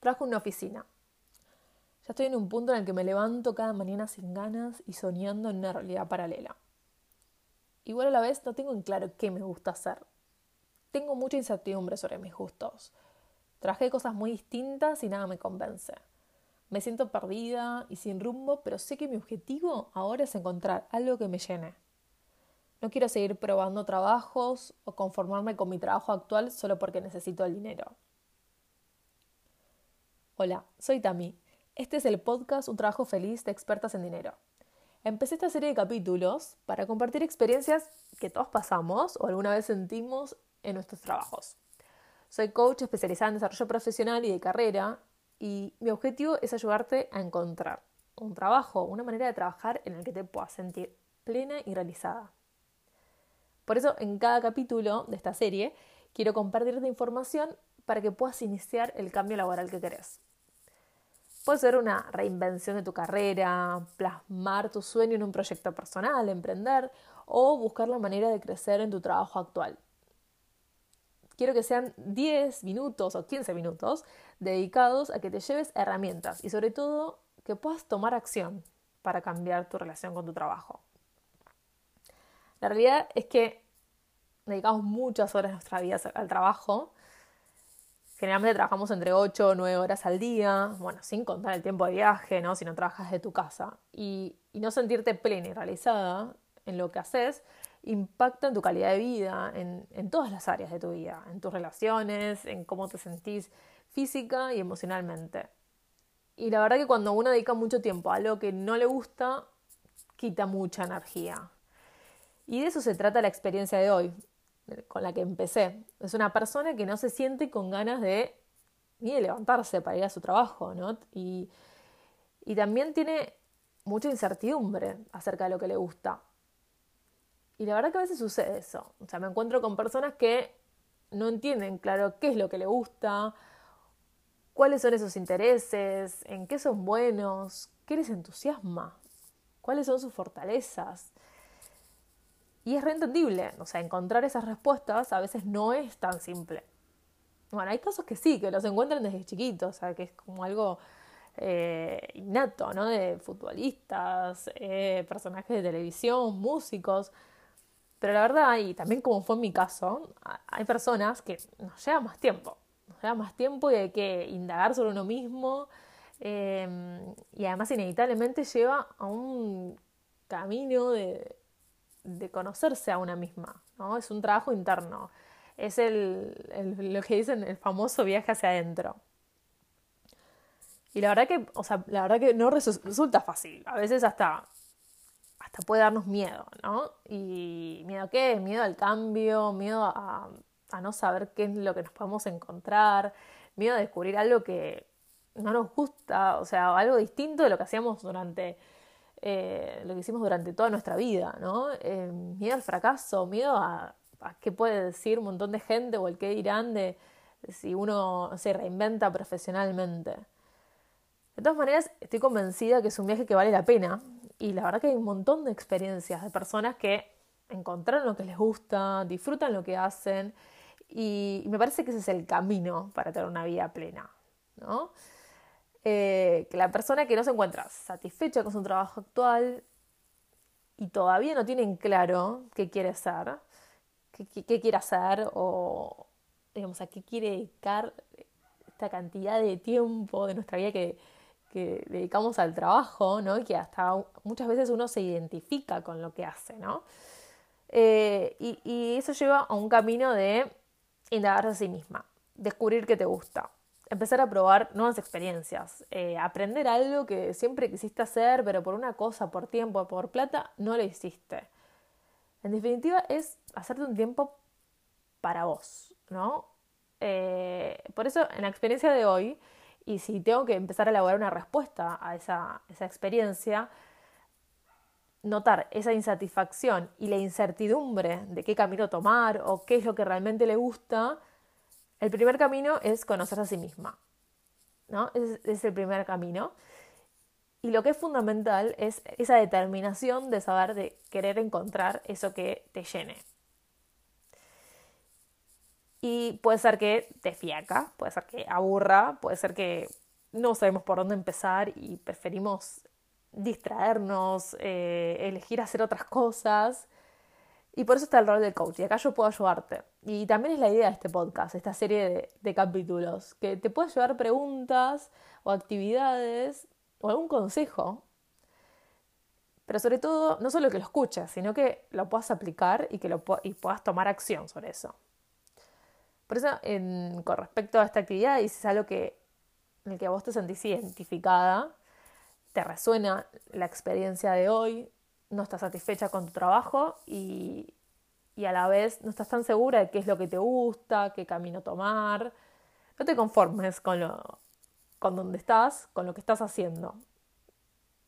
Trabajo en una oficina. Ya estoy en un punto en el que me levanto cada mañana sin ganas y soñando en una realidad paralela. Igual a la vez no tengo en claro qué me gusta hacer. Tengo mucha incertidumbre sobre mis gustos. Trabajé cosas muy distintas y nada me convence. Me siento perdida y sin rumbo, pero sé que mi objetivo ahora es encontrar algo que me llene. No quiero seguir probando trabajos o conformarme con mi trabajo actual solo porque necesito el dinero. Hola, soy Tami. Este es el podcast Un trabajo feliz de expertas en dinero. Empecé esta serie de capítulos para compartir experiencias que todos pasamos o alguna vez sentimos en nuestros trabajos. Soy coach especializada en desarrollo profesional y de carrera y mi objetivo es ayudarte a encontrar un trabajo, una manera de trabajar en el que te puedas sentir plena y realizada. Por eso en cada capítulo de esta serie quiero compartirte información para que puedas iniciar el cambio laboral que querés. Puede ser una reinvención de tu carrera, plasmar tu sueño en un proyecto personal, emprender o buscar la manera de crecer en tu trabajo actual quiero que sean 10 minutos o 15 minutos dedicados a que te lleves herramientas y sobre todo que puedas tomar acción para cambiar tu relación con tu trabajo. La realidad es que dedicamos muchas horas de nuestra vida al trabajo. Generalmente trabajamos entre 8 o 9 horas al día, bueno, sin contar el tiempo de viaje, ¿no? Si no trabajas de tu casa. Y, y no sentirte plena y realizada en lo que haces impacta en tu calidad de vida, en, todas las áreas de tu vida, en tus relaciones, en cómo te sentís física y emocionalmente. Y la verdad que cuando uno dedica mucho tiempo a algo que no le gusta, quita mucha energía. Y de eso se trata la experiencia de hoy, con la que empecé. Es una persona que no se siente con ganas de ni de levantarse para ir a su trabajo, ¿no? Y, también tiene mucha incertidumbre acerca de lo que le gusta. Y la verdad que a veces sucede eso. O sea, me encuentro con personas que no entienden, claro, qué es lo que le gusta, cuáles son esos intereses, en qué son buenos, qué les entusiasma, cuáles son sus fortalezas. Y es reentendible, o sea, encontrar esas respuestas a veces no es tan simple. Bueno, hay casos que sí, que los encuentran desde chiquitos, o sea, que es como algo eh, innato, ¿no? De futbolistas, eh, personajes de televisión, músicos, pero la verdad, y también como fue en mi caso, hay personas que nos lleva más tiempo. Nos lleva más tiempo y hay que indagar sobre uno mismo. Em, y además inevitablemente lleva a un camino de, de conocerse a una misma. ¿no? Es un trabajo interno. Es el, lo que dicen el famoso viaje hacia adentro. Y la verdad que, o sea, la verdad que no resulta fácil. A veces hasta hasta puede darnos miedo, ¿no? Y miedo a qué? Miedo al cambio, miedo a, no saber qué es lo que nos podemos encontrar, miedo a descubrir algo que no nos gusta, o sea, algo distinto de lo que hacíamos durante, eh, lo que hicimos durante toda nuestra vida, ¿no? Eh, miedo al fracaso, miedo a, a, qué puede decir un montón de gente o el qué dirán de si uno se reinventa profesionalmente. De todas maneras, estoy convencida que es un viaje que vale la pena, y la verdad que hay un montón de experiencias de personas que encontraron lo que les gusta, disfrutan lo que hacen y, me parece que ese es el camino para tener una vida plena, ¿no? Eh, que la persona que no se encuentra satisfecha con su trabajo actual y todavía no tienen claro qué quiere ser, qué, quiere hacer o, digamos, a qué quiere dedicar esta cantidad de tiempo de nuestra vida que, dedicamos al trabajo, ¿no? que hasta muchas veces uno se identifica con lo que hace, ¿no? Eh, y, eso lleva a un camino de indagarse a sí misma, descubrir qué te gusta, empezar a probar nuevas experiencias, eh, aprender algo que siempre quisiste hacer, pero por una cosa, por tiempo, por plata, no lo hiciste. En definitiva, es hacerte un tiempo para vos, ¿no? Eh, por eso, en la experiencia de hoy, y si tengo que empezar a elaborar una respuesta a esa, experiencia, notar esa insatisfacción y la incertidumbre de qué camino tomar o qué es lo que realmente le gusta, el primer camino es conocerse a sí misma. ¿no? Es, es el primer camino. Y lo que es fundamental es esa determinación de saber, de querer encontrar eso que te llene. Y puede ser que te fiaca, puede ser que aburra, puede ser que no sabemos por dónde empezar y preferimos distraernos, eh, elegir hacer otras cosas. Y por eso está el rol del coach. Y acá yo puedo ayudarte. Y también es la idea de este podcast, esta serie de, capítulos, que te puede llevar preguntas o actividades o algún consejo. Pero sobre todo, no solo que lo escuches, sino que lo puedas aplicar y que lo y puedas tomar acción sobre eso. Por eso, con respecto a esta actividad, y si es algo que, en el que vos te sentís identificada, te resuena la experiencia de hoy, no estás satisfecha con tu trabajo y, y a la vez no estás tan segura de qué es lo que te gusta, qué camino tomar. No te conformes con, lo, con donde estás, con lo que estás haciendo.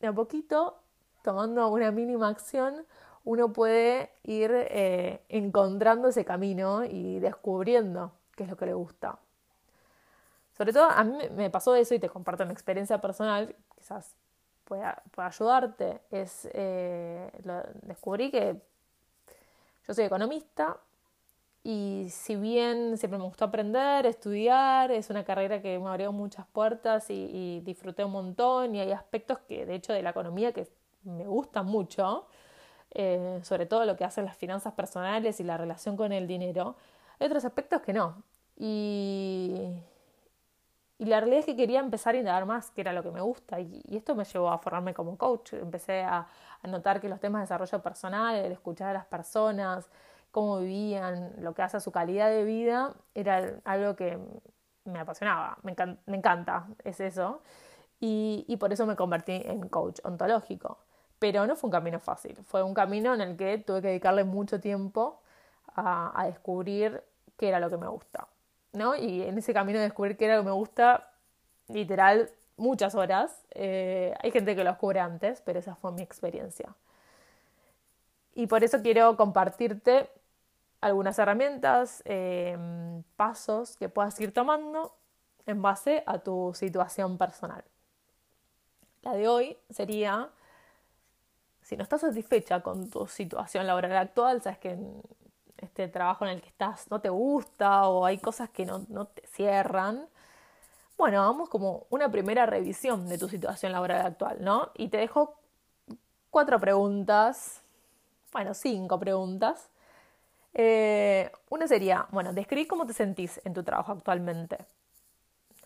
De a poquito, tomando una mínima acción, uno puede ir eh, encontrando ese camino y descubriendo qué es lo que le gusta. Sobre todo a mí me pasó eso y te comparto una experiencia personal, quizás ayudarte, es eh, descubrí que yo soy economista y si bien siempre me gustó aprender, estudiar, es una carrera que me abrió muchas puertas y, disfruté un montón y hay aspectos que de hecho de la economía que me gustan mucho, eh, sobre todo lo que hacen las finanzas personales y la relación con el dinero, hay otros aspectos que no. Y la realidad es que quería empezar a indagar más, que era lo que me gusta, y, esto me llevó a formarme como coach. Empecé a, notar que los temas de desarrollo personal, el escuchar a las personas, cómo vivían, lo que hace a su calidad de vida, era algo que me apasionaba, me, encanta, es eso. Y, por eso me convertí en coach ontológico. Pero no fue un camino fácil, fue un camino en el que tuve que dedicarle mucho tiempo a, a descubrir qué era lo que me gusta. ¿No? Y en ese camino de descubrir qué era lo que me gusta, literal, muchas horas. Eh, hay gente que lo descubre antes, pero esa fue mi experiencia. Y por eso quiero compartirte algunas herramientas, em, pasos que puedas ir tomando en base a tu situación personal. La de hoy sería, si no estás satisfecha con tu situación laboral actual, sabes que este trabajo en el que estás no te gusta o hay cosas que no, no te cierran, bueno, vamos como una primera revisión de tu situación laboral actual, ¿no? Y te dejo cuatro preguntas, bueno, cinco preguntas. Eh, una sería, bueno, describí cómo te sentís en tu trabajo actualmente.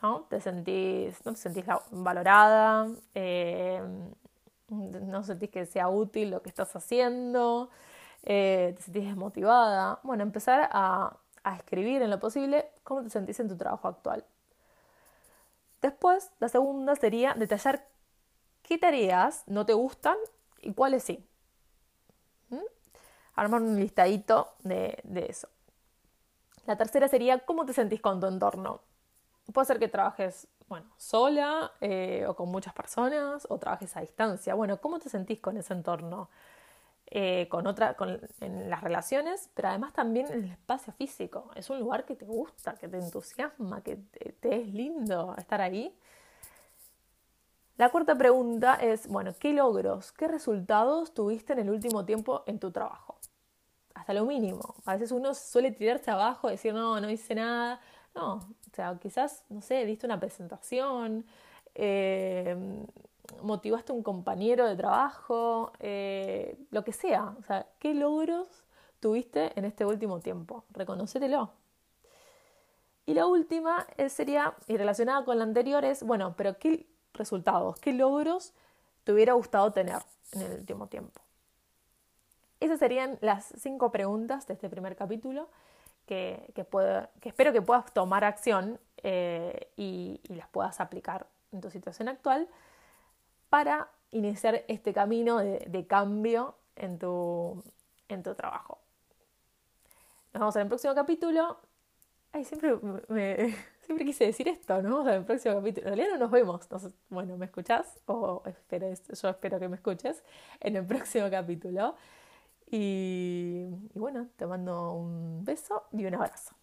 ¿No? ¿Te sentís, no te sentís valorada? Eh, ¿No sentís que sea útil lo que estás haciendo? Eh, te sentís desmotivada. Bueno, empezar a, escribir en lo posible cómo te sentís en tu trabajo actual. Después, la segunda sería detallar qué tareas no te gustan y cuáles sí. ¿Mm? Armar un listadito de, eso. La tercera sería cómo te sentís con tu entorno. Puede ser que trabajes, bueno, sola eh, o con muchas personas o trabajes a distancia. Bueno, ¿cómo te sentís con ese entorno? Eh, con otra, con, en las relaciones, pero además también en el espacio físico. Es un lugar que te gusta, que te entusiasma, que te, es lindo estar ahí. La cuarta pregunta es, bueno, ¿qué logros, qué resultados tuviste en el último tiempo en tu trabajo? Hasta lo mínimo. A veces uno suele tirarse abajo, decir, no, no hice nada. No, o sea, quizás, no sé, diste una presentación, eh, motivaste a un compañero de trabajo, eh, lo que sea. O sea, ¿qué logros tuviste en este último tiempo? Reconocételo. Y la última eh, sería, y relacionada con la anterior, es, bueno, pero ¿qué resultados, qué logros te hubiera gustado tener en el último tiempo? Esas serían las cinco preguntas de este primer capítulo que, espero que puedas tomar acción eh, y las puedas aplicar en tu situación actual para iniciar este camino de, cambio en tu, en tu trabajo. Nos vemos en el próximo capítulo. Ay, siempre, siempre quise decir esto, ¿no? en el próximo capítulo. En realidad no nos vemos. bueno, ¿me escuchás? O espero, yo espero que me escuches en el próximo capítulo. y bueno, te mando un beso y un abrazo.